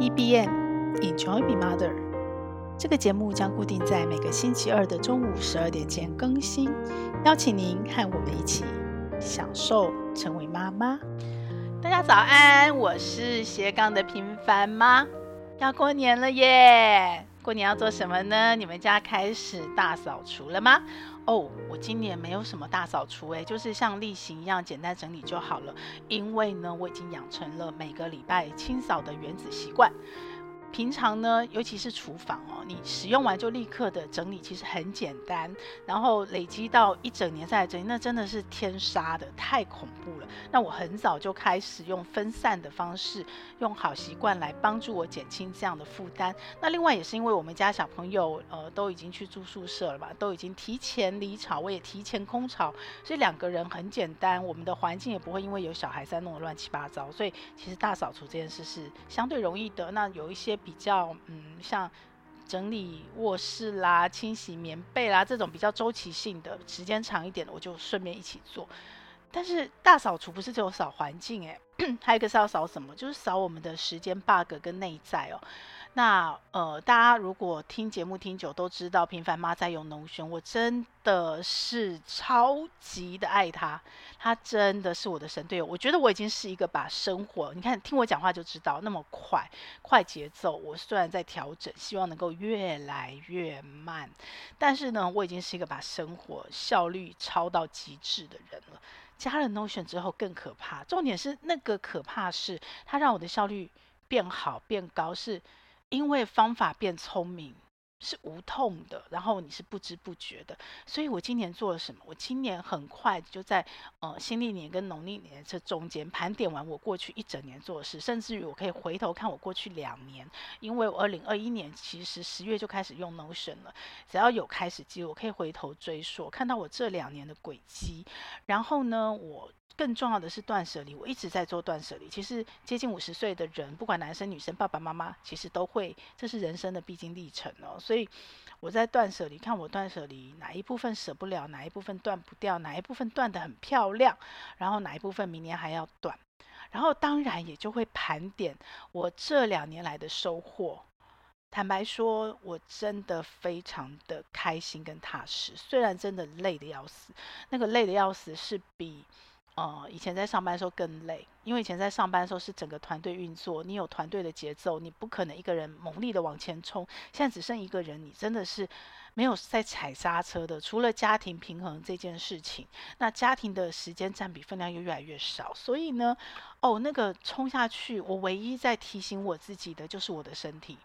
EBM，Enjoy Being Mother，这个节目将固定在每个星期二的中午十二点前更新，邀请您和我们一起享受成为妈妈。大家早安，我是斜杠的平凡妈，要过年了耶！过年要做什么呢？你们家开始大扫除了吗？哦，我今年没有什么大扫除，诶，就是像例行一样简单整理就好了。因为呢，我已经养成了每个礼拜清扫的原子习惯。平常呢，尤其是厨房哦，你使用完就立刻的整理，其实很简单。然后累积到一整年再来整理，那真的是天杀的，太恐怖了。那我很早就开始用分散的方式，用好习惯来帮助我减轻这样的负担。那另外也是因为我们家小朋友呃都已经去住宿舍了嘛，都已经提前离巢，我也提前空巢，所以两个人很简单，我们的环境也不会因为有小孩在弄得乱七八糟。所以其实大扫除这件事是相对容易的。那有一些。比较嗯，像整理卧室啦、清洗棉被啦这种比较周期性的、时间长一点的，我就顺便一起做。但是大扫除不是只有扫环境诶，还有一个是要扫什么？就是扫我们的时间 bug 跟内在哦。那呃，大家如果听节目听久都知道，平凡妈在用农熊我真的是超级的爱它，它真的是我的神队友。我觉得我已经是一个把生活，你看听我讲话就知道那么快，快节奏。我虽然在调整，希望能够越来越慢，但是呢，我已经是一个把生活效率超到极致的人了。加了 Notion 之后更可怕，重点是那个可怕是它让我的效率变好变高，是。因为方法变聪明是无痛的，然后你是不知不觉的，所以我今年做了什么？我今年很快就在呃新历年跟农历年这中间盘点完我过去一整年做的事，甚至于我可以回头看我过去两年，因为我二零二一年其实十月就开始用 Notion 了，只要有开始记录，我可以回头追溯，看到我这两年的轨迹，然后呢，我。更重要的是断舍离，我一直在做断舍离。其实接近五十岁的人，不管男生女生、爸爸妈妈，其实都会，这是人生的必经历程哦。所以我在断舍离，看我断舍离哪一部分舍不了，哪一部分断不掉，哪一部分断得很漂亮，然后哪一部分明年还要断，然后当然也就会盘点我这两年来的收获。坦白说，我真的非常的开心跟踏实，虽然真的累得要死，那个累得要死是比。呃，以前在上班的时候更累，因为以前在上班的时候是整个团队运作，你有团队的节奏，你不可能一个人猛力的往前冲。现在只剩一个人，你真的是没有在踩刹车的。除了家庭平衡这件事情，那家庭的时间占比分量又越来越少。所以呢，哦，那个冲下去，我唯一在提醒我自己的就是我的身体。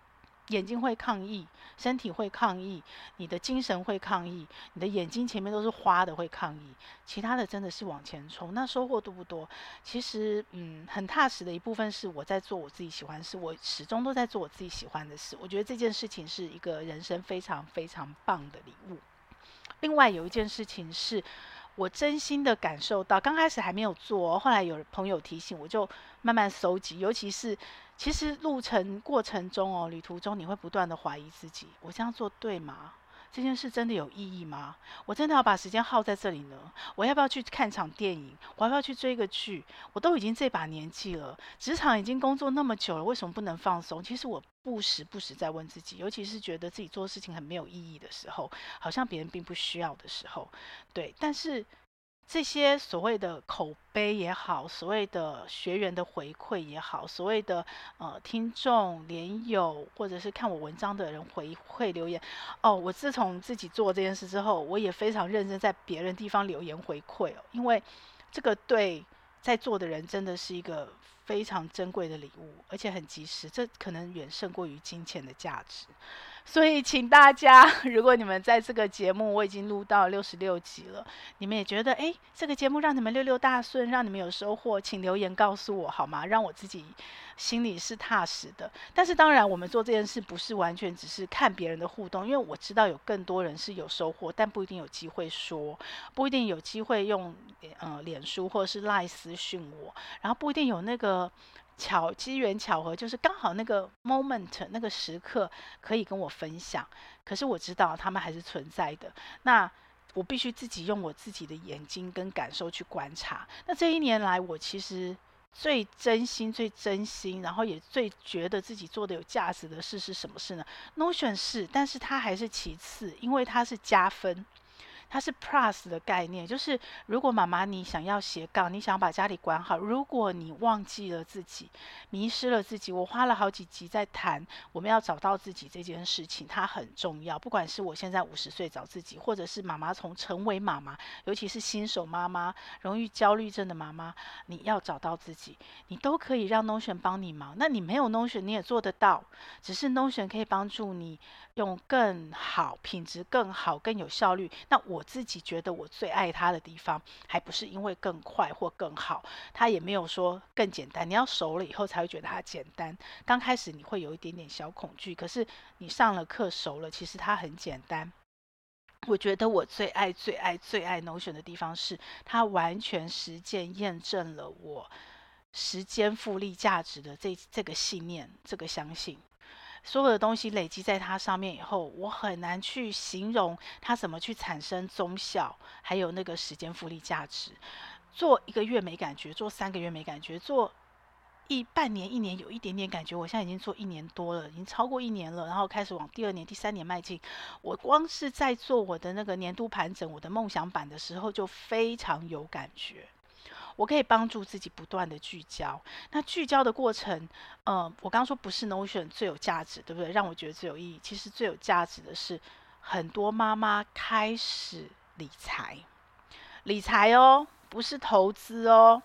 眼睛会抗议，身体会抗议，你的精神会抗议，你的眼睛前面都是花的会抗议，其他的真的是往前冲。那收获多不多？其实，嗯，很踏实的一部分是我在做我自己喜欢的事，我始终都在做我自己喜欢的事。我觉得这件事情是一个人生非常非常棒的礼物。另外有一件事情是我真心的感受到，刚开始还没有做，后来有朋友提醒，我就慢慢搜集，尤其是。其实路程过程中哦，旅途中你会不断的怀疑自己：我这样做对吗？这件事真的有意义吗？我真的要把时间耗在这里呢？我要不要去看场电影？我要不要去追个剧？我都已经这把年纪了，职场已经工作那么久了，为什么不能放松？其实我不时不时在问自己，尤其是觉得自己做事情很没有意义的时候，好像别人并不需要的时候，对，但是。这些所谓的口碑也好，所谓的学员的回馈也好，所谓的呃听众连友或者是看我文章的人回馈留言，哦，我自从自己做这件事之后，我也非常认真在别人地方留言回馈哦，因为这个对在座的人真的是一个非常珍贵的礼物，而且很及时，这可能远胜过于金钱的价值。所以，请大家，如果你们在这个节目，我已经录到六十六集了，你们也觉得，诶，这个节目让你们六六大顺，让你们有收获，请留言告诉我好吗？让我自己心里是踏实的。但是，当然，我们做这件事不是完全只是看别人的互动，因为我知道有更多人是有收获，但不一定有机会说，不一定有机会用，呃，脸书或者是 LINE 私讯我，然后不一定有那个。巧机缘巧合，就是刚好那个 moment 那个时刻可以跟我分享。可是我知道他们还是存在的。那我必须自己用我自己的眼睛跟感受去观察。那这一年来，我其实最真心、最真心，然后也最觉得自己做的有价值的事是什么事呢？Notion 是，但是它还是其次，因为它是加分。它是 plus 的概念，就是如果妈妈你想要斜杠，你想把家里管好，如果你忘记了自己，迷失了自己，我花了好几集在谈，我们要找到自己这件事情，它很重要。不管是我现在五十岁找自己，或者是妈妈从成为妈妈，尤其是新手妈妈、容易焦虑症的妈妈，你要找到自己，你都可以让 Notion 帮你忙。那你没有 Notion，你也做得到，只是 Notion 可以帮助你用更好、品质更好、更有效率。那我。自己觉得我最爱它的地方，还不是因为更快或更好，它也没有说更简单。你要熟了以后才会觉得它简单。刚开始你会有一点点小恐惧，可是你上了课熟了，其实它很简单。我觉得我最爱、最爱、最爱 Notion 的地方是，它完全实践验证了我时间复利价值的这这个信念，这个相信。所有的东西累积在它上面以后，我很难去形容它怎么去产生综效，还有那个时间复利价值。做一个月没感觉，做三个月没感觉，做一半年、一年有一点点感觉。我现在已经做一年多了，已经超过一年了，然后开始往第二年、第三年迈进。我光是在做我的那个年度盘整，我的梦想版的时候，就非常有感觉。我可以帮助自己不断的聚焦，那聚焦的过程，呃，我刚刚说不是 Notion 最有价值，对不对？让我觉得最有意义。其实最有价值的是，很多妈妈开始理财，理财哦，不是投资哦。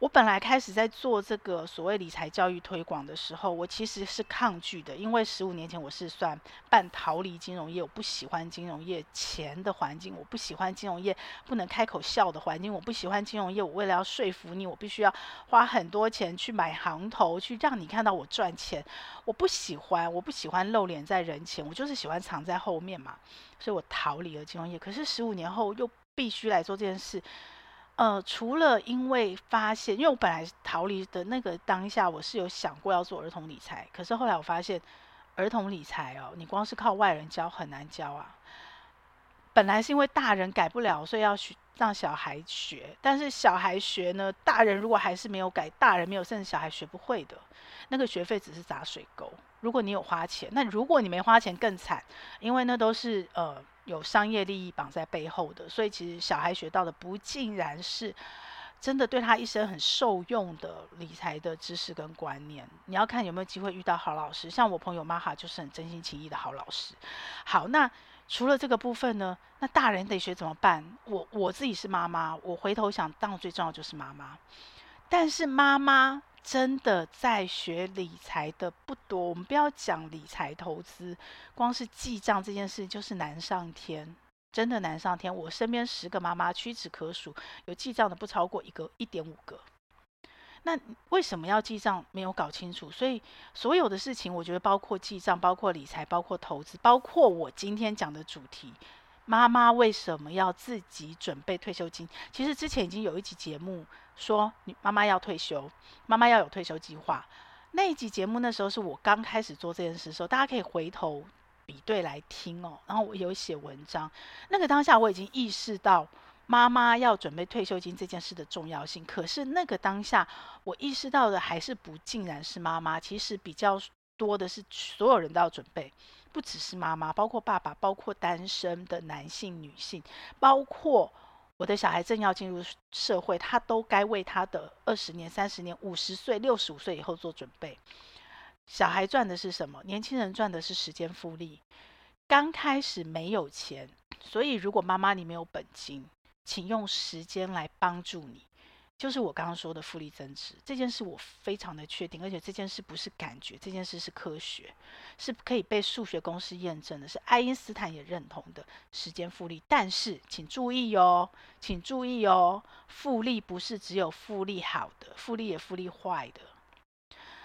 我本来开始在做这个所谓理财教育推广的时候，我其实是抗拒的，因为十五年前我是算半逃离金融业，我不喜欢金融业钱的环境，我不喜欢金融业不能开口笑的环境，我不喜欢金融业，我为了要说服你，我必须要花很多钱去买行头，去让你看到我赚钱，我不喜欢，我不喜欢露脸在人前，我就是喜欢藏在后面嘛，所以我逃离了金融业。可是十五年后又必须来做这件事。呃，除了因为发现，因为我本来逃离的那个当下，我是有想过要做儿童理财，可是后来我发现，儿童理财哦，你光是靠外人教很难教啊。本来是因为大人改不了，所以要学让小孩学，但是小孩学呢，大人如果还是没有改，大人没有，甚至小孩学不会的，那个学费只是砸水沟。如果你有花钱，那如果你没花钱更惨，因为那都是呃。有商业利益绑在背后的，所以其实小孩学到的不尽然是真的对他一生很受用的理财的知识跟观念。你要看有没有机会遇到好老师，像我朋友玛哈就是很真心诚意的好老师。好，那除了这个部分呢，那大人得学怎么办？我我自己是妈妈，我回头想，当最重要就是妈妈，但是妈妈。真的在学理财的不多，我们不要讲理财投资，光是记账这件事就是难上天，真的难上天。我身边十个妈妈屈指可数，有记账的不超过一个，一点五个。那为什么要记账？没有搞清楚。所以所有的事情，我觉得包括记账，包括理财，包括投资，包括我今天讲的主题。妈妈为什么要自己准备退休金？其实之前已经有一集节目说，你妈妈要退休，妈妈要有退休计划。那一集节目那时候是我刚开始做这件事的时候，大家可以回头比对来听哦。然后我有写文章，那个当下我已经意识到妈妈要准备退休金这件事的重要性。可是那个当下我意识到的还是不尽然是妈妈，其实比较多的是所有人都要准备。不只是妈妈，包括爸爸，包括单身的男性、女性，包括我的小孩正要进入社会，他都该为他的二十年、三十年、五十岁、六十五岁以后做准备。小孩赚的是什么？年轻人赚的是时间复利。刚开始没有钱，所以如果妈妈你没有本金，请用时间来帮助你。就是我刚刚说的复利增值这件事，我非常的确定，而且这件事不是感觉，这件事是科学，是可以被数学公式验证的，是爱因斯坦也认同的时间复利。但是请注意哦，请注意哦，复利不是只有复利好的，复利也复利坏的。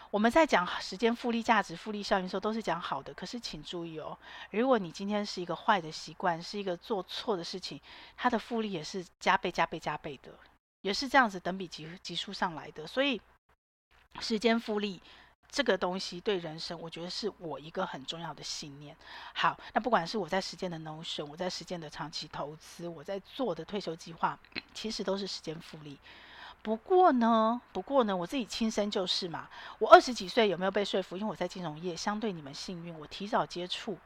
我们在讲时间复利价值、复利效应的时候，都是讲好的。可是请注意哦，如果你今天是一个坏的习惯，是一个做错的事情，它的复利也是加倍、加倍、加倍的。也是这样子等比级级数上来的，所以时间复利这个东西对人生，我觉得是我一个很重要的信念。好，那不管是我在时间的 Notion，我在时间的长期投资，我在做的退休计划，其实都是时间复利。不过呢，不过呢，我自己亲身就是嘛。我二十几岁有没有被说服？因为我在金融业，相对你们幸运，我提早接触。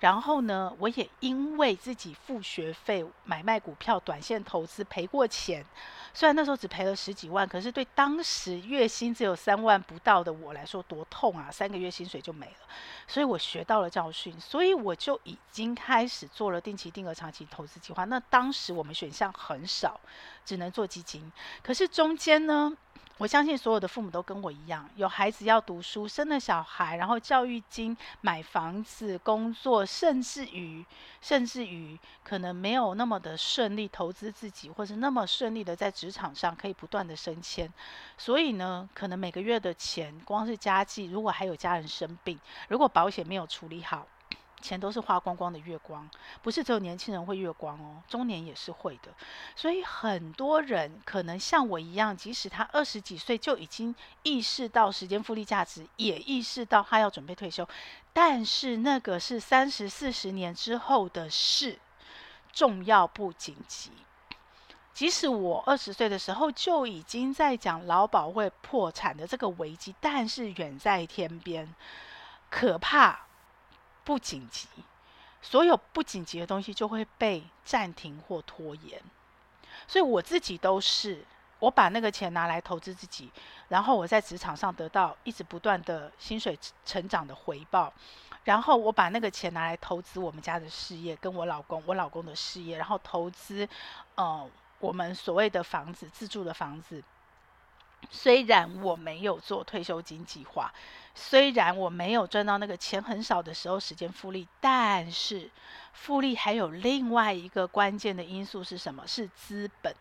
然后呢，我也因为自己付学费、买卖股票、短线投资赔过钱，虽然那时候只赔了十几万，可是对当时月薪只有三万不到的我来说多痛啊！三个月薪水就没了，所以我学到了教训，所以我就已经开始做了定期定额长期投资计划。那当时我们选项很少，只能做基金，可是中间呢，我相信所有的父母都跟我一样，有孩子要读书，生了小孩，然后教育金、买房子、工作，甚至于，甚至于可能没有那么的顺利投资自己，或是那么顺利的在职场上可以不断的升迁。所以呢，可能每个月的钱，光是家计，如果还有家人生病，如果保险没有处理好。钱都是花光光的月光，不是只有年轻人会月光哦，中年也是会的。所以很多人可能像我一样，即使他二十几岁就已经意识到时间复利价值，也意识到他要准备退休，但是那个是三十四十年之后的事，重要不紧急。即使我二十岁的时候就已经在讲劳保会破产的这个危机，但是远在天边，可怕。不紧急，所有不紧急的东西就会被暂停或拖延。所以我自己都是，我把那个钱拿来投资自己，然后我在职场上得到一直不断的薪水成长的回报，然后我把那个钱拿来投资我们家的事业，跟我老公，我老公的事业，然后投资，呃，我们所谓的房子，自住的房子。虽然我没有做退休金计划，虽然我没有赚到那个钱很少的时候时间复利，但是复利还有另外一个关键的因素是什么？是资本，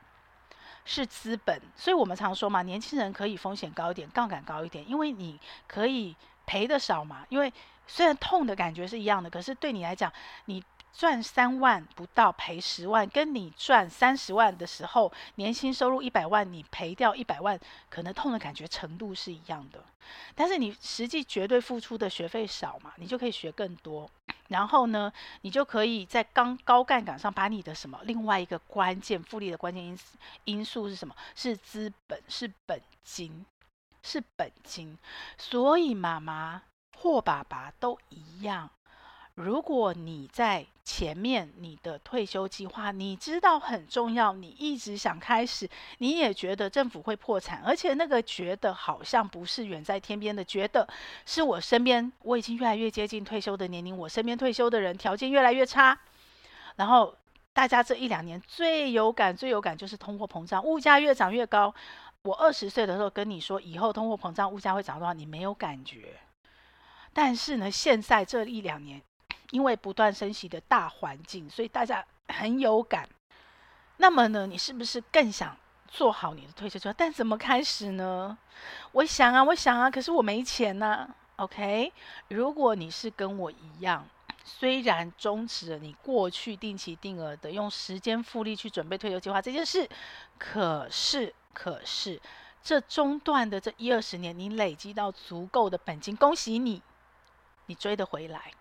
是资本。所以我们常说嘛，年轻人可以风险高一点，杠杆高一点，因为你可以赔得少嘛。因为虽然痛的感觉是一样的，可是对你来讲，你。赚三万不到赔十万，跟你赚三十万的时候，年薪收入一百万，你赔掉一百万，可能痛的感觉程度是一样的。但是你实际绝对付出的学费少嘛，你就可以学更多。然后呢，你就可以在刚高杠杆上把你的什么另外一个关键复利的关键因因素是什么？是资本，是本金，是本金。所以妈妈或爸爸都一样。如果你在前面你的退休计划，你知道很重要，你一直想开始，你也觉得政府会破产，而且那个觉得好像不是远在天边的，觉得是我身边，我已经越来越接近退休的年龄，我身边退休的人条件越来越差，然后大家这一两年最有感、最有感就是通货膨胀，物价越涨越高。我二十岁的时候跟你说，以后通货膨胀，物价会涨多少，你没有感觉，但是呢，现在这一两年。因为不断升息的大环境，所以大家很有感。那么呢，你是不是更想做好你的退休计划？但怎么开始呢？我想啊，我想啊，可是我没钱呐、OK，如果你是跟我一样，虽然终止了你过去定期定额的用时间复利去准备退休计划这件事，可是，可是这中断的这一二十年，你累积到足够的本金，恭喜你，你追得回来。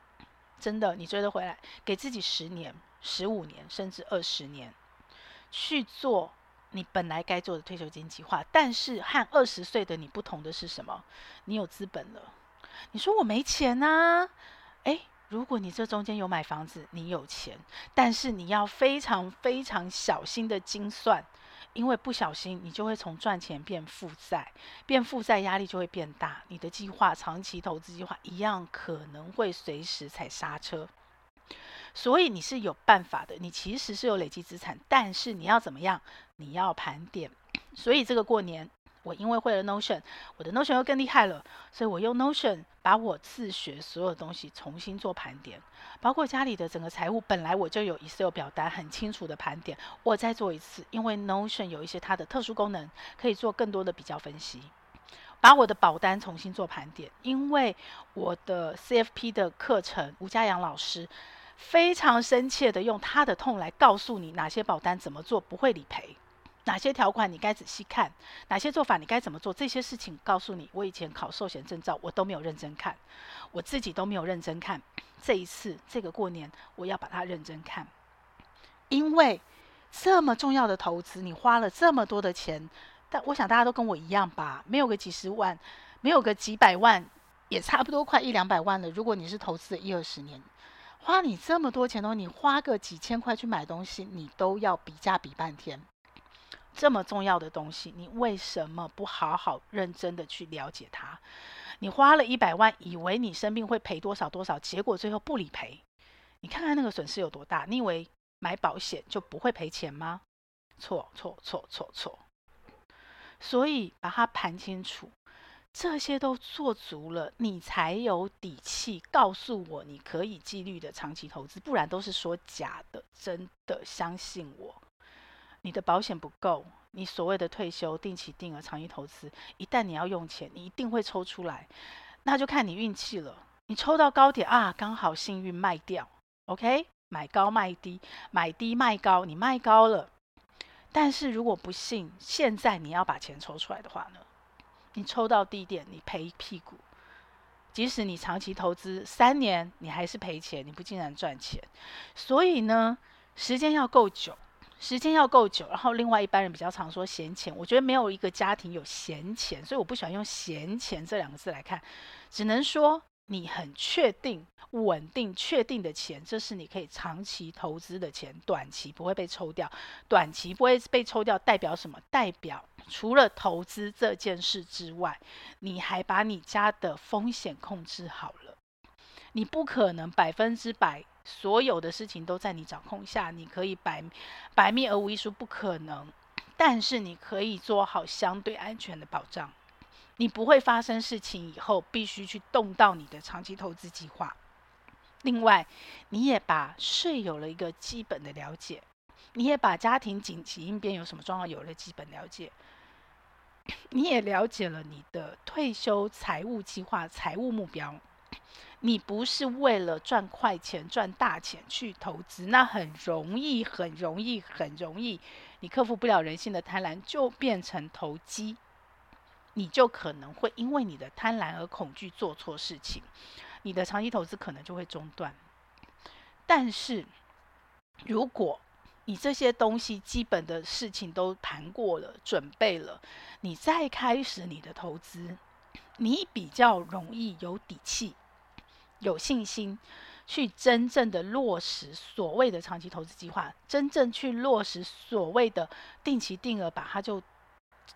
真的，你追得回来？给自己十年、十五年，甚至二十年，去做你本来该做的退休金计划。但是和二十岁的你不同的是什么？你有资本了。你说我没钱啊？诶，如果你这中间有买房子，你有钱，但是你要非常非常小心的精算。因为不小心，你就会从赚钱变负债，变负债压力就会变大，你的计划、长期投资计划一样可能会随时踩刹车。所以你是有办法的，你其实是有累积资产，但是你要怎么样？你要盘点。所以这个过年。我因为会了 Notion，我的 Notion 又更厉害了，所以我用 Notion 把我自学所有东西重新做盘点，包括家里的整个财务，本来我就有 Excel 表单很清楚的盘点，我再做一次，因为 Notion 有一些它的特殊功能，可以做更多的比较分析，把我的保单重新做盘点，因为我的 CFP 的课程，吴家阳老师非常深切的用他的痛来告诉你哪些保单怎么做不会理赔。哪些条款你该仔细看，哪些做法你该怎么做，这些事情告诉你，我以前考寿险证照我都没有认真看，我自己都没有认真看。这一次这个过年我要把它认真看，因为这么重要的投资，你花了这么多的钱，但我想大家都跟我一样吧，没有个几十万，没有个几百万，也差不多快一两百万了。如果你是投资了一二十年，花你这么多钱的话，你花个几千块去买东西，你都要比价比半天。这么重要的东西，你为什么不好好认真的去了解它？你花了一百万，以为你生病会赔多少多少，结果最后不理赔。你看看那个损失有多大？你以为买保险就不会赔钱吗？错错错错错！所以把它盘清楚，这些都做足了，你才有底气告诉我你可以纪律的长期投资，不然都是说假的。真的相信我。你的保险不够，你所谓的退休、定期定额、长期投资，一旦你要用钱，你一定会抽出来，那就看你运气了。你抽到高点啊，刚好幸运卖掉，OK？买高卖低，买低卖高，你卖高了。但是如果不幸现在你要把钱抽出来的话呢？你抽到低点，你赔屁股。即使你长期投资三年，你还是赔钱，你不竟然赚钱。所以呢，时间要够久。时间要够久，然后另外一般人比较常说闲钱，我觉得没有一个家庭有闲钱，所以我不喜欢用闲钱这两个字来看，只能说你很确定、稳定、确定的钱，这是你可以长期投资的钱，短期不会被抽掉。短期不会被抽掉，代表什么？代表除了投资这件事之外，你还把你家的风险控制好了。你不可能百分之百。所有的事情都在你掌控下，你可以百百密而无一疏，不可能。但是你可以做好相对安全的保障，你不会发生事情以后必须去动到你的长期投资计划。另外，你也把税有了一个基本的了解，你也把家庭紧急应变有什么状况有了基本了解，你也了解了你的退休财务计划、财务目标。你不是为了赚快钱、赚大钱去投资，那很容易、很容易、很容易，你克服不了人性的贪婪，就变成投机，你就可能会因为你的贪婪而恐惧做错事情，你的长期投资可能就会中断。但是，如果你这些东西基本的事情都谈过了、准备了，你再开始你的投资，你比较容易有底气。有信心去真正的落实所谓的长期投资计划，真正去落实所谓的定期定额，把它就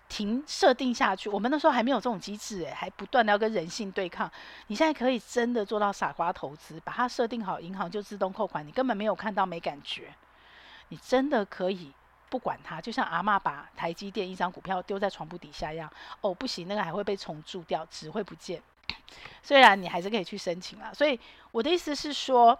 停设定下去。我们那时候还没有这种机制，诶，还不断的要跟人性对抗。你现在可以真的做到傻瓜投资，把它设定好，银行就自动扣款，你根本没有看到，没感觉。你真的可以不管它，就像阿嬷把台积电一张股票丢在床铺底下一样。哦，不行，那个还会被虫蛀掉，纸会不见。虽然你还是可以去申请啦，所以我的意思是说，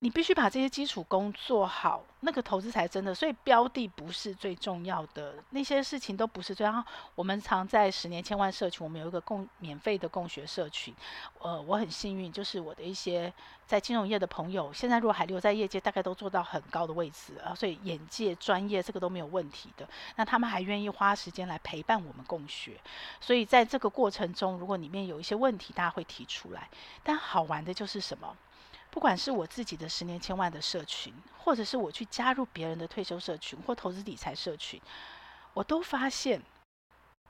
你必须把这些基础工做好，那个投资才真的。所以标的不是最重要的，那些事情都不是最重要。我们常在十年千万社群，我们有一个共免费的共学社群。呃，我很幸运，就是我的一些在金融业的朋友，现在如果还留在业界，大概都做到很高的位置啊，所以眼界专业这个都没有问题的。那他们还愿意花时间来陪伴我们共学，所以在这个过程中，如果里面有一些问题，大家会提出来。但好玩的就是什么？不管是我自己的十年千万的社群，或者是我去加入别人的退休社群或投资理财社群，我都发现，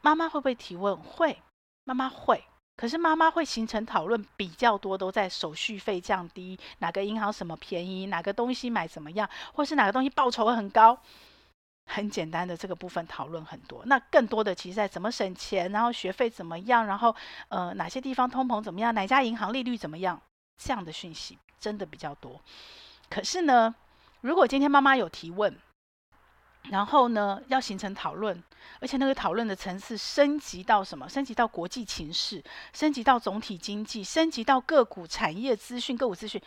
妈妈会不会提问？会，妈妈会。可是妈妈会形成讨论比较多，都在手续费降低，哪个银行什么便宜，哪个东西买怎么样，或是哪个东西报酬很高。很简单的这个部分讨论很多，那更多的其实在怎么省钱，然后学费怎么样，然后呃哪些地方通膨怎么样，哪家银行利率怎么样，这样的讯息。真的比较多，可是呢，如果今天妈妈有提问，然后呢要形成讨论，而且那个讨论的层次升级到什么？升级到国际情势，升级到总体经济，升级到个股产业资讯、个股资讯，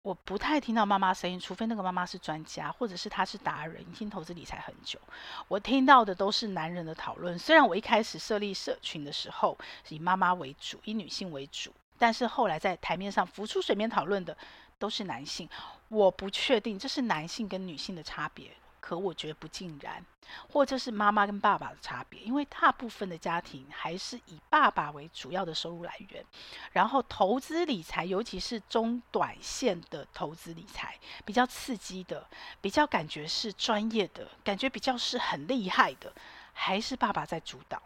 我不太听到妈妈声音，除非那个妈妈是专家，或者是她是达人，已经投资理财很久。我听到的都是男人的讨论。虽然我一开始设立社群的时候是以妈妈为主，以女性为主。但是后来在台面上浮出水面讨论的都是男性，我不确定这是男性跟女性的差别，可我觉得不尽然，或者是妈妈跟爸爸的差别，因为大部分的家庭还是以爸爸为主要的收入来源，然后投资理财，尤其是中短线的投资理财，比较刺激的，比较感觉是专业的，感觉比较是很厉害的，还是爸爸在主导。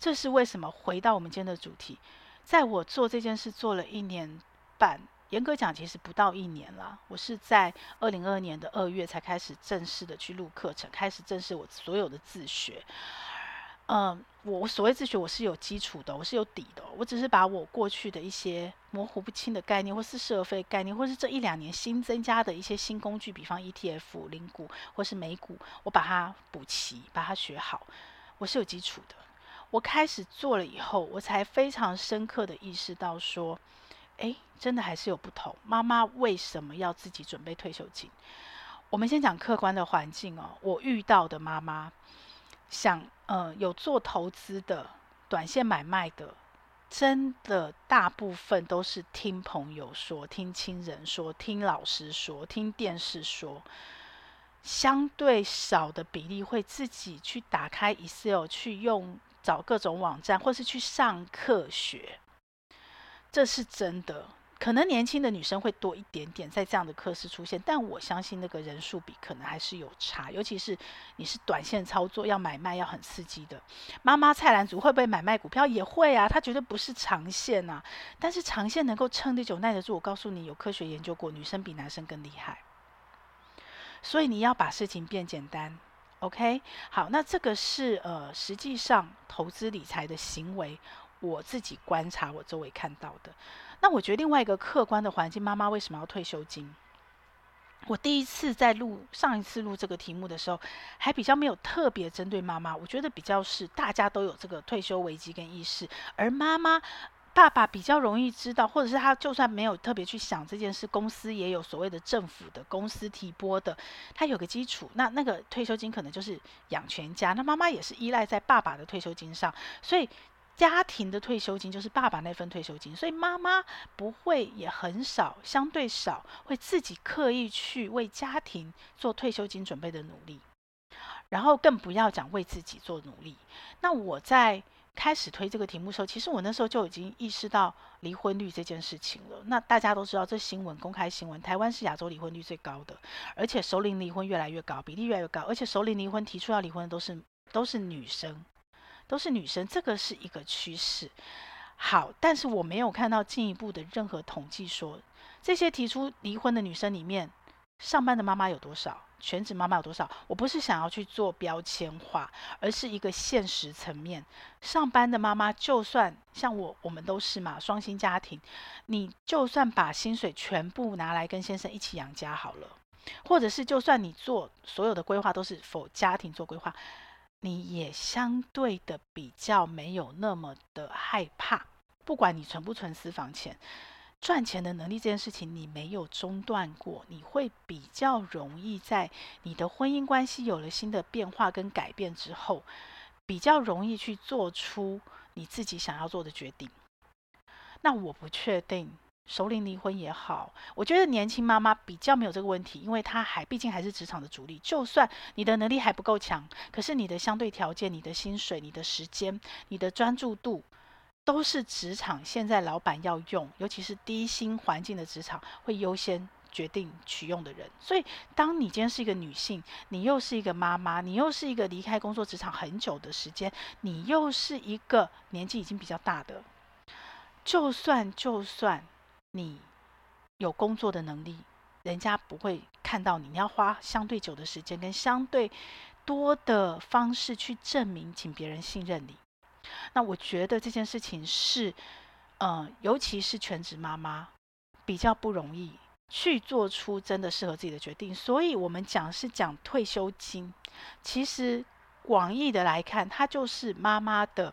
这是为什么？回到我们今天的主题，在我做这件事做了一年半。严格讲，其实不到一年了。我是在二零二二年的二月才开始正式的去录课程，开始正式我所有的自学。嗯，我所谓自学，我是有基础的，我是有底的。我只是把我过去的一些模糊不清的概念，或是社费概念，或是这一两年新增加的一些新工具，比方 ETF、零股或是美股，我把它补齐，把它学好。我是有基础的。我开始做了以后，我才非常深刻的意识到说。诶，真的还是有不同。妈妈为什么要自己准备退休金？我们先讲客观的环境哦。我遇到的妈妈，想呃有做投资的、短线买卖的，真的大部分都是听朋友说、听亲人说、听老师说、听电视说，相对少的比例会自己去打开 Excel 去用，找各种网站，或是去上课学。这是真的，可能年轻的女生会多一点点在这样的课室出现，但我相信那个人数比可能还是有差，尤其是你是短线操作要买卖要很刺激的。妈妈菜篮族会不会买卖股票？也会啊，她绝对不是长线啊，但是长线能够撑得久耐得住。我告诉你，有科学研究过，女生比男生更厉害。所以你要把事情变简单，OK？好，那这个是呃，实际上投资理财的行为。我自己观察我周围看到的，那我觉得另外一个客观的环境，妈妈为什么要退休金？我第一次在录上一次录这个题目的时候，还比较没有特别针对妈妈，我觉得比较是大家都有这个退休危机跟意识，而妈妈、爸爸比较容易知道，或者是他就算没有特别去想这件事，公司也有所谓的政府的公司提拨的，他有个基础，那那个退休金可能就是养全家，那妈妈也是依赖在爸爸的退休金上，所以。家庭的退休金就是爸爸那份退休金，所以妈妈不会也很少，相对少会自己刻意去为家庭做退休金准备的努力，然后更不要讲为自己做努力。那我在开始推这个题目的时候，其实我那时候就已经意识到离婚率这件事情了。那大家都知道，这新闻公开新闻，台湾是亚洲离婚率最高的，而且熟龄离婚越来越高，比例越来越高，而且熟龄离婚提出要离婚的都是都是女生。都是女生，这个是一个趋势。好，但是我没有看到进一步的任何统计说，这些提出离婚的女生里面，上班的妈妈有多少，全职妈妈有多少？我不是想要去做标签化，而是一个现实层面。上班的妈妈，就算像我，我们都是嘛，双薪家庭，你就算把薪水全部拿来跟先生一起养家好了，或者是就算你做所有的规划都是否家庭做规划。你也相对的比较没有那么的害怕，不管你存不存私房钱，赚钱的能力这件事情你没有中断过，你会比较容易在你的婚姻关系有了新的变化跟改变之后，比较容易去做出你自己想要做的决定。那我不确定。首领离婚也好，我觉得年轻妈妈比较没有这个问题，因为她还毕竟还是职场的主力。就算你的能力还不够强，可是你的相对条件、你的薪水、你的时间、你的专注度，都是职场现在老板要用，尤其是低薪环境的职场会优先决定取用的人。所以，当你今天是一个女性，你又是一个妈妈，你又是一个离开工作职场很久的时间，你又是一个年纪已经比较大的，就算就算。你有工作的能力，人家不会看到你。你要花相对久的时间跟相对多的方式去证明，请别人信任你。那我觉得这件事情是，呃，尤其是全职妈妈比较不容易去做出真的适合自己的决定。所以我们讲是讲退休金，其实。广义的来看，它就是妈妈的，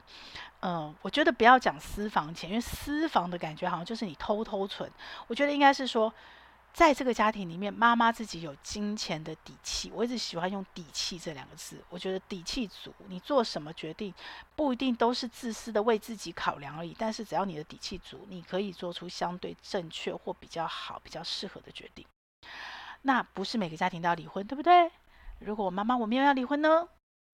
嗯、呃，我觉得不要讲私房钱，因为私房的感觉好像就是你偷偷存。我觉得应该是说，在这个家庭里面，妈妈自己有金钱的底气。我一直喜欢用“底气”这两个字，我觉得底气足，你做什么决定不一定都是自私的为自己考量而已。但是只要你的底气足，你可以做出相对正确或比较好、比较适合的决定。那不是每个家庭都要离婚，对不对？如果我妈妈我没有要离婚呢？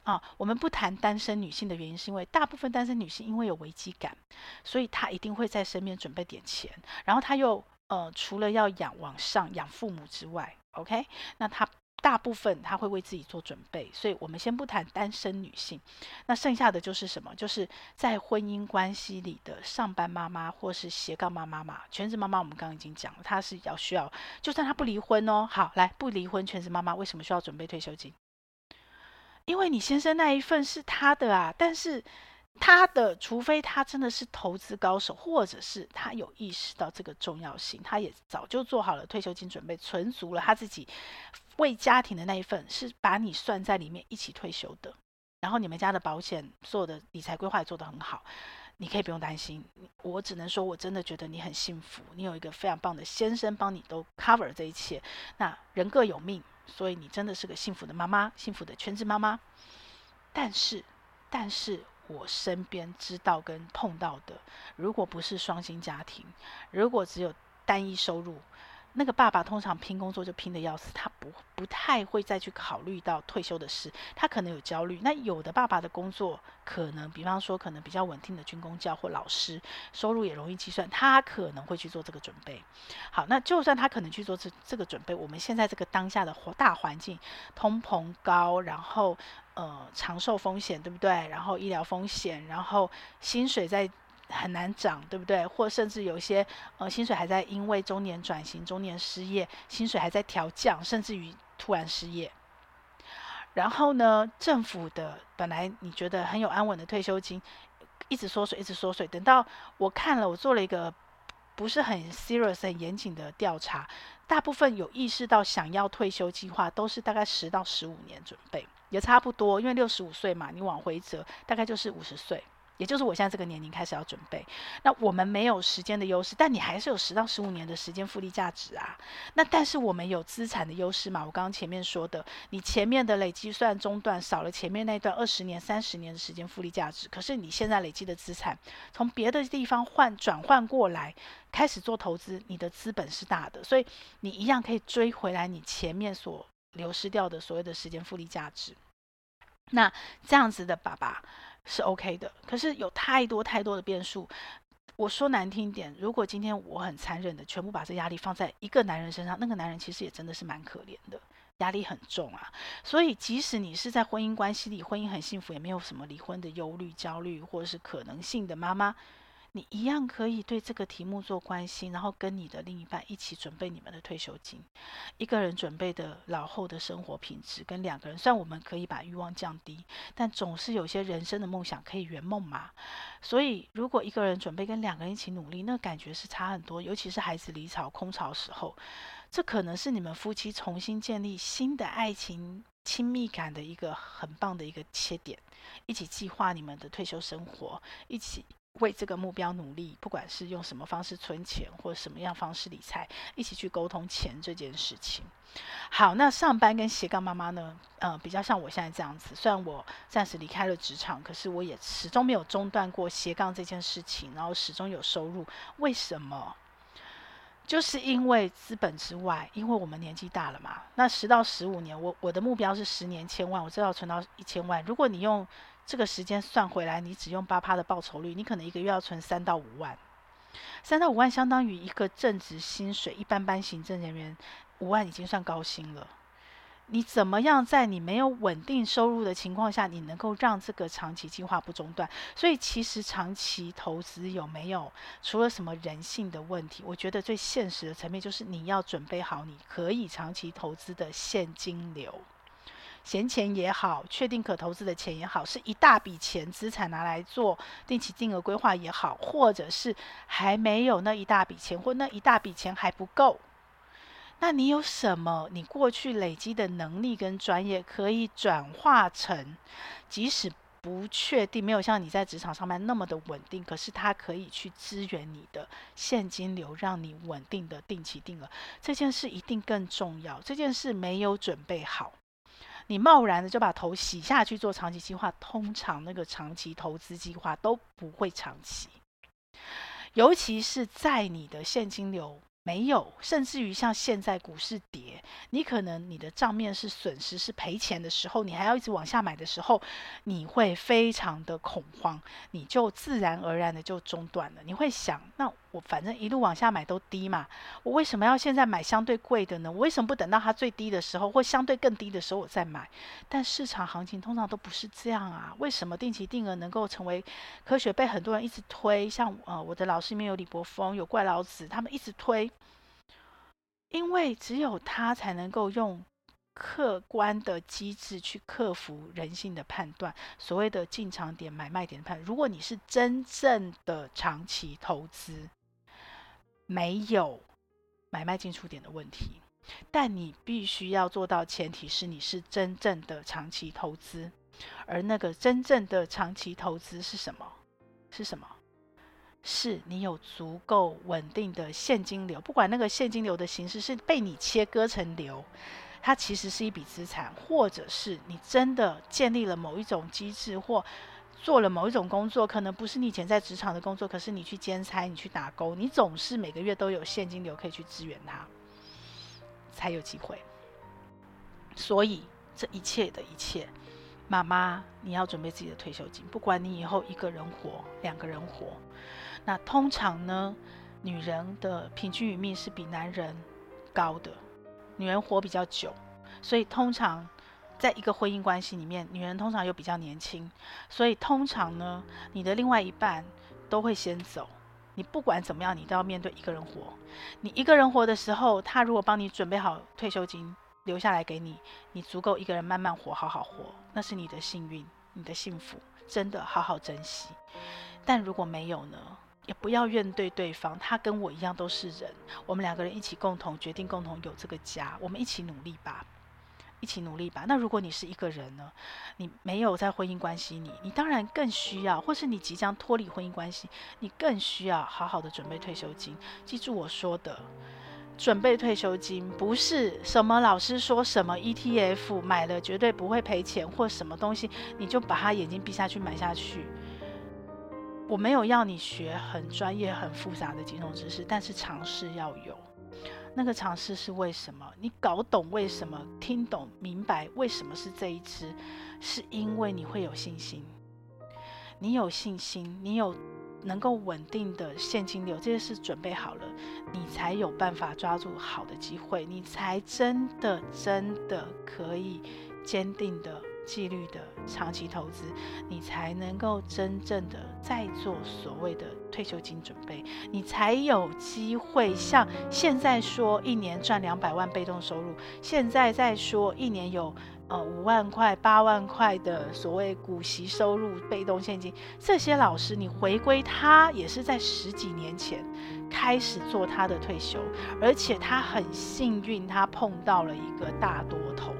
啊，我们不谈单身女性的原因，是因为大部分单身女性因为有危机感，所以她一定会在身边准备点钱，然后她又呃除了要养往上养父母之外，OK，那她。大部分他会为自己做准备，所以我们先不谈单身女性，那剩下的就是什么？就是在婚姻关系里的上班妈妈或是斜杠妈妈嘛。全职妈妈我们刚刚已经讲了，她是要需要，就算她不离婚哦，好，来不离婚，全职妈妈为什么需要准备退休金？因为你先生那一份是他的啊，但是他的，除非他真的是投资高手，或者是他有意识到这个重要性，他也早就做好了退休金准备，存足了他自己。为家庭的那一份是把你算在里面一起退休的，然后你们家的保险做的理财规划也做得很好，你可以不用担心。我只能说，我真的觉得你很幸福，你有一个非常棒的先生帮你都 cover 这一切。那人各有命，所以你真的是个幸福的妈妈，幸福的全职妈妈。但是，但是我身边知道跟碰到的，如果不是双薪家庭，如果只有单一收入。那个爸爸通常拼工作就拼得要死，他不不太会再去考虑到退休的事，他可能有焦虑。那有的爸爸的工作可能，比方说可能比较稳定的军工教或老师，收入也容易计算，他可能会去做这个准备。好，那就算他可能去做这这个准备，我们现在这个当下的大环境，通膨高，然后呃长寿风险对不对？然后医疗风险，然后薪水在。很难涨，对不对？或甚至有些呃，薪水还在因为中年转型、中年失业，薪水还在调降，甚至于突然失业。然后呢，政府的本来你觉得很有安稳的退休金，一直缩水，一直缩水。等到我看了，我做了一个不是很 serious、很严谨的调查，大部分有意识到想要退休计划，都是大概十到十五年准备，也差不多，因为六十五岁嘛，你往回折，大概就是五十岁。也就是我现在这个年龄开始要准备，那我们没有时间的优势，但你还是有十到十五年的时间复利价值啊。那但是我们有资产的优势嘛？我刚刚前面说的，你前面的累积算中断少了前面那段二十年、三十年的时间复利价值，可是你现在累积的资产从别的地方换转换过来，开始做投资，你的资本是大的，所以你一样可以追回来你前面所流失掉的所谓的时间复利价值。那这样子的爸爸。是 OK 的，可是有太多太多的变数。我说难听一点，如果今天我很残忍的全部把这压力放在一个男人身上，那个男人其实也真的是蛮可怜的，压力很重啊。所以即使你是在婚姻关系里，婚姻很幸福，也没有什么离婚的忧虑、焦虑或者是可能性的妈妈。你一样可以对这个题目做关心，然后跟你的另一半一起准备你们的退休金。一个人准备的老后的生活品质，跟两个人，虽然我们可以把欲望降低，但总是有些人生的梦想可以圆梦嘛。所以，如果一个人准备跟两个人一起努力，那感觉是差很多。尤其是孩子离巢空巢时候，这可能是你们夫妻重新建立新的爱情亲密感的一个很棒的一个切点。一起计划你们的退休生活，一起。为这个目标努力，不管是用什么方式存钱，或什么样方式理财，一起去沟通钱这件事情。好，那上班跟斜杠妈妈呢？呃，比较像我现在这样子。虽然我暂时离开了职场，可是我也始终没有中断过斜杠这件事情，然后始终有收入。为什么？就是因为资本之外，因为我们年纪大了嘛。那十到十五年，我我的目标是十年千万，我知道存到一千万。如果你用这个时间算回来，你只用八趴的报酬率，你可能一个月要存三到五万，三到五万相当于一个正职薪水，一般般行政人员五万已经算高薪了。你怎么样在你没有稳定收入的情况下，你能够让这个长期计划不中断？所以其实长期投资有没有除了什么人性的问题？我觉得最现实的层面就是你要准备好你可以长期投资的现金流。闲钱也好，确定可投资的钱也好，是一大笔钱资产拿来做定期定额规划也好，或者是还没有那一大笔钱，或那一大笔钱还不够，那你有什么？你过去累积的能力跟专业可以转化成，即使不确定，没有像你在职场上班那么的稳定，可是它可以去支援你的现金流，让你稳定的定期定额。这件事一定更重要。这件事没有准备好。你贸然的就把头洗下去做长期计划，通常那个长期投资计划都不会长期，尤其是在你的现金流没有，甚至于像现在股市跌，你可能你的账面是损失是赔钱的时候，你还要一直往下买的时候，你会非常的恐慌，你就自然而然的就中断了。你会想，那反正一路往下买都低嘛，我为什么要现在买相对贵的呢？我为什么不等到它最低的时候或相对更低的时候我再买？但市场行情通常都不是这样啊。为什么定期定额能够成为科学被很多人一直推？像呃我的老师里面有李柏锋，有怪老子，他们一直推。因为只有他才能够用客观的机制去克服人性的判断，所谓的进场点、买卖点的判。如果你是真正的长期投资，没有买卖进出点的问题，但你必须要做到，前提是你是真正的长期投资，而那个真正的长期投资是什么？是什么？是你有足够稳定的现金流，不管那个现金流的形式是被你切割成流，它其实是一笔资产，或者是你真的建立了某一种机制，或做了某一种工作，可能不是你以前在职场的工作，可是你去兼差，你去打工，你总是每个月都有现金流可以去支援他，才有机会。所以这一切的一切，妈妈，你要准备自己的退休金，不管你以后一个人活，两个人活。那通常呢，女人的平均余命是比男人高的，女人活比较久，所以通常在一个婚姻关系里面，女人通常又比较年轻，所以通常呢，你的另外一半都会先走。你不管怎么样，你都要面对一个人活。你一个人活的时候，他如果帮你准备好退休金留下来给你，你足够一个人慢慢活，好好活，那是你的幸运，你的幸福，真的好好珍惜。但如果没有呢？也不要怨对对方，他跟我一样都是人，我们两个人一起共同决定，共同有这个家，我们一起努力吧，一起努力吧。那如果你是一个人呢？你没有在婚姻关系里，你当然更需要，或是你即将脱离婚姻关系，你更需要好好的准备退休金。记住我说的，准备退休金不是什么老师说什么 ETF 买了绝对不会赔钱，或什么东西你就把他眼睛闭下去买下去。我没有要你学很专业、很复杂的金融知识，但是尝试要有。那个尝试是为什么？你搞懂为什么，听懂、明白为什么是这一支，是因为你会有信心。你有信心，你有能够稳定的现金流，这些事准备好了，你才有办法抓住好的机会，你才真的、真的可以坚定的。纪律的长期投资，你才能够真正的在做所谓的退休金准备，你才有机会像现在说一年赚两百万被动收入，现在在说一年有呃五万块、八万块的所谓股息收入、被动现金。这些老师，你回归他也是在十几年前开始做他的退休，而且他很幸运，他碰到了一个大多头。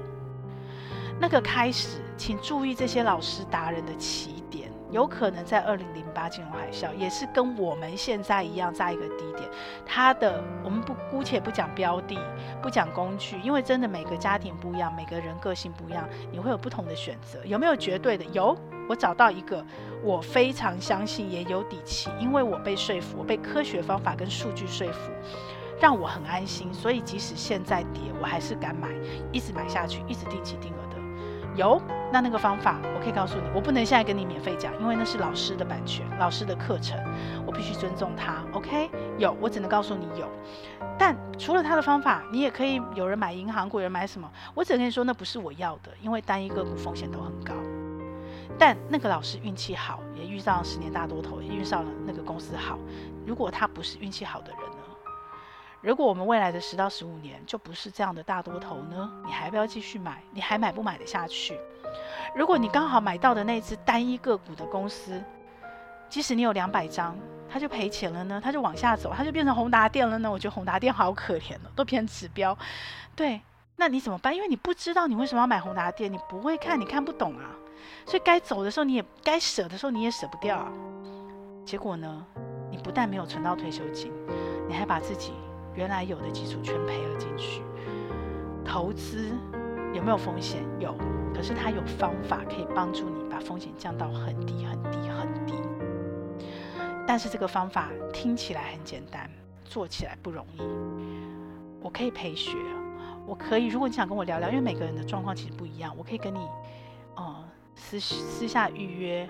那个开始，请注意这些老师达人的起点，有可能在二零零八金融海啸，也是跟我们现在一样在一个低点。他的我们不姑且不讲标的，不讲工具，因为真的每个家庭不一样，每个人个性不一样，你会有不同的选择。有没有绝对的？有，我找到一个，我非常相信，也有底气，因为我被说服，我被科学方法跟数据说服，让我很安心。所以即使现在跌，我还是敢买，一直买下去，一直定期定额。有，那那个方法我可以告诉你，我不能现在跟你免费讲，因为那是老师的版权，老师的课程，我必须尊重他。OK，有，我只能告诉你有。但除了他的方法，你也可以有人买银行股，有人买什么，我只能跟你说那不是我要的，因为单一个股风险都很高。但那个老师运气好，也遇上十年大多头，也遇上了那个公司好。如果他不是运气好的人？如果我们未来的十到十五年就不是这样的大多头呢？你还不要继续买？你还买不买得下去？如果你刚好买到的那只单一个股的公司，即使你有两百张，它就赔钱了呢？它就往下走，它就变成宏达电了呢？我觉得宏达电好可怜哦，都偏指标。对，那你怎么办？因为你不知道你为什么要买宏达电，你不会看，你看不懂啊。所以该走的时候你也该舍的时候你也舍不掉啊。结果呢？你不但没有存到退休金，你还把自己。原来有的基础全赔了进去，投资有没有风险？有，可是它有方法可以帮助你把风险降到很低很低很低。但是这个方法听起来很简单，做起来不容易。我可以陪学，我可以，如果你想跟我聊聊，因为每个人的状况其实不一样，我可以跟你，呃，私私下预约，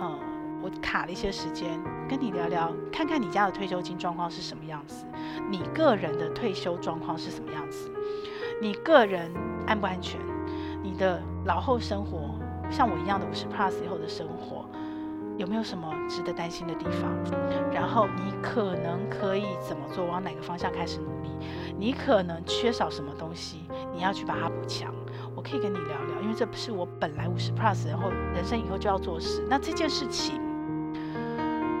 呃，我卡了一些时间跟你聊聊，看看你家的退休金状况是什么样子，你个人的退休状况是什么样子，你个人安不安全，你的老后生活，像我一样的五十 plus 以后的生活。有没有什么值得担心的地方？然后你可能可以怎么做？往哪个方向开始努力？你可能缺少什么东西？你要去把它补强。我可以跟你聊聊，因为这不是我本来五十 plus 然后人生以后就要做事。那这件事情，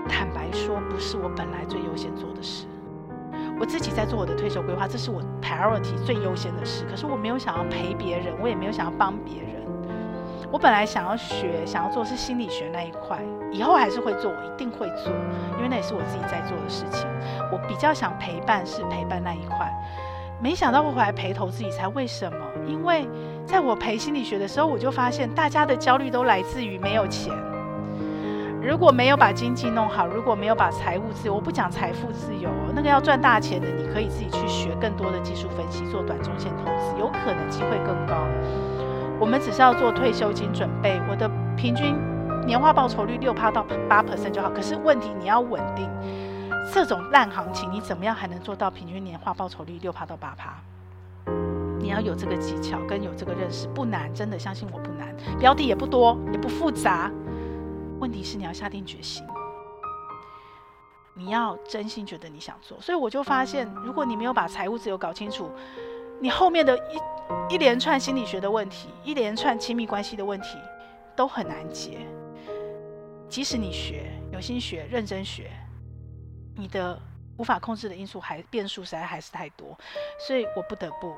坦白说，不是我本来最优先做的事。我自己在做我的退休规划，这是我 priority 最优先的事。可是我没有想要陪别人，我也没有想要帮别人。我本来想要学、想要做是心理学那一块，以后还是会做，我一定会做，因为那也是我自己在做的事情。我比较想陪伴是陪伴那一块，没想到我回来陪投资理财，为什么？因为在我陪心理学的时候，我就发现大家的焦虑都来自于没有钱。如果没有把经济弄好，如果没有把财务自由，我不讲财富自由，那个要赚大钱的，你可以自己去学更多的技术分析，做短中线投资，有可能机会更高。我们只是要做退休金准备，我的平均年化报酬率六趴到八 percent 就好。可是问题你要稳定，这种烂行情你怎么样还能做到平均年化报酬率六趴到八趴？你要有这个技巧跟有这个认识，不难，真的相信我不难，标的也不多，也不复杂。问题是你要下定决心，你要真心觉得你想做。所以我就发现，如果你没有把财务自由搞清楚，你后面的一一连串心理学的问题，一连串亲密关系的问题，都很难解。即使你学，有心学，认真学，你的无法控制的因素还变数实在还是太多，所以我不得不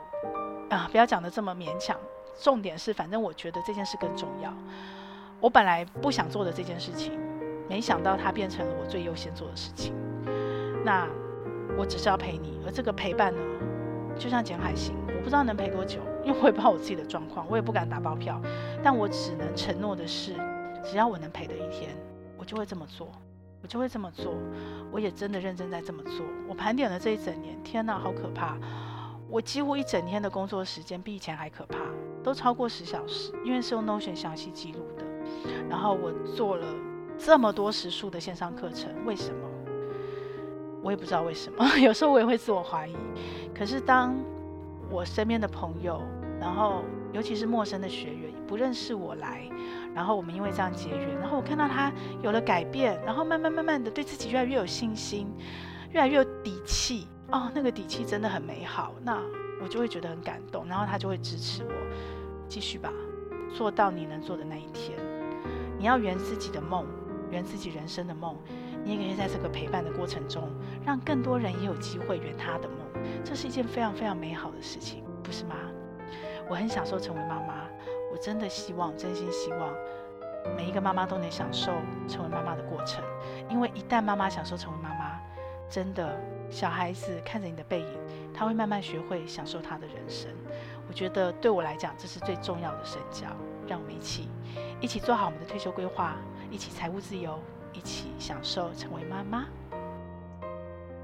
啊，不要讲得这么勉强。重点是，反正我觉得这件事更重要。我本来不想做的这件事情，没想到它变成了我最优先做的事情。那我只是要陪你，而这个陪伴呢？就像简海星，我不知道能陪多久，因为我也不知道我自己的状况，我也不敢打包票。但我只能承诺的是，只要我能陪的一天，我就会这么做，我就会这么做。我也真的认真在这么做。我盘点了这一整年，天哪，好可怕！我几乎一整天的工作时间比以前还可怕，都超过十小时，因为是用 Notion 详细记录。然后我做了这么多时数的线上课程，为什么？我也不知道为什么，有时候我也会自我怀疑。可是当我身边的朋友，然后尤其是陌生的学员，不认识我来，然后我们因为这样结缘，然后我看到他有了改变，然后慢慢慢慢的对自己越来越有信心，越来越有底气哦，那个底气真的很美好，那我就会觉得很感动，然后他就会支持我继续吧，做到你能做的那一天。你要圆自己的梦，圆自己人生的梦。你也可以在这个陪伴的过程中，让更多人也有机会圆他的梦，这是一件非常非常美好的事情，不是吗？我很享受成为妈妈，我真的希望，真心希望每一个妈妈都能享受成为妈妈的过程，因为一旦妈妈享受成为妈妈，真的小孩子看着你的背影，他会慢慢学会享受他的人生。我觉得对我来讲，这是最重要的身教。让我们一起，一起做好我们的退休规划，一起财务自由。一起享受成为妈妈。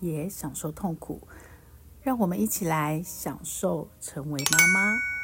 也享受痛苦。让我们一起来享受成为妈妈。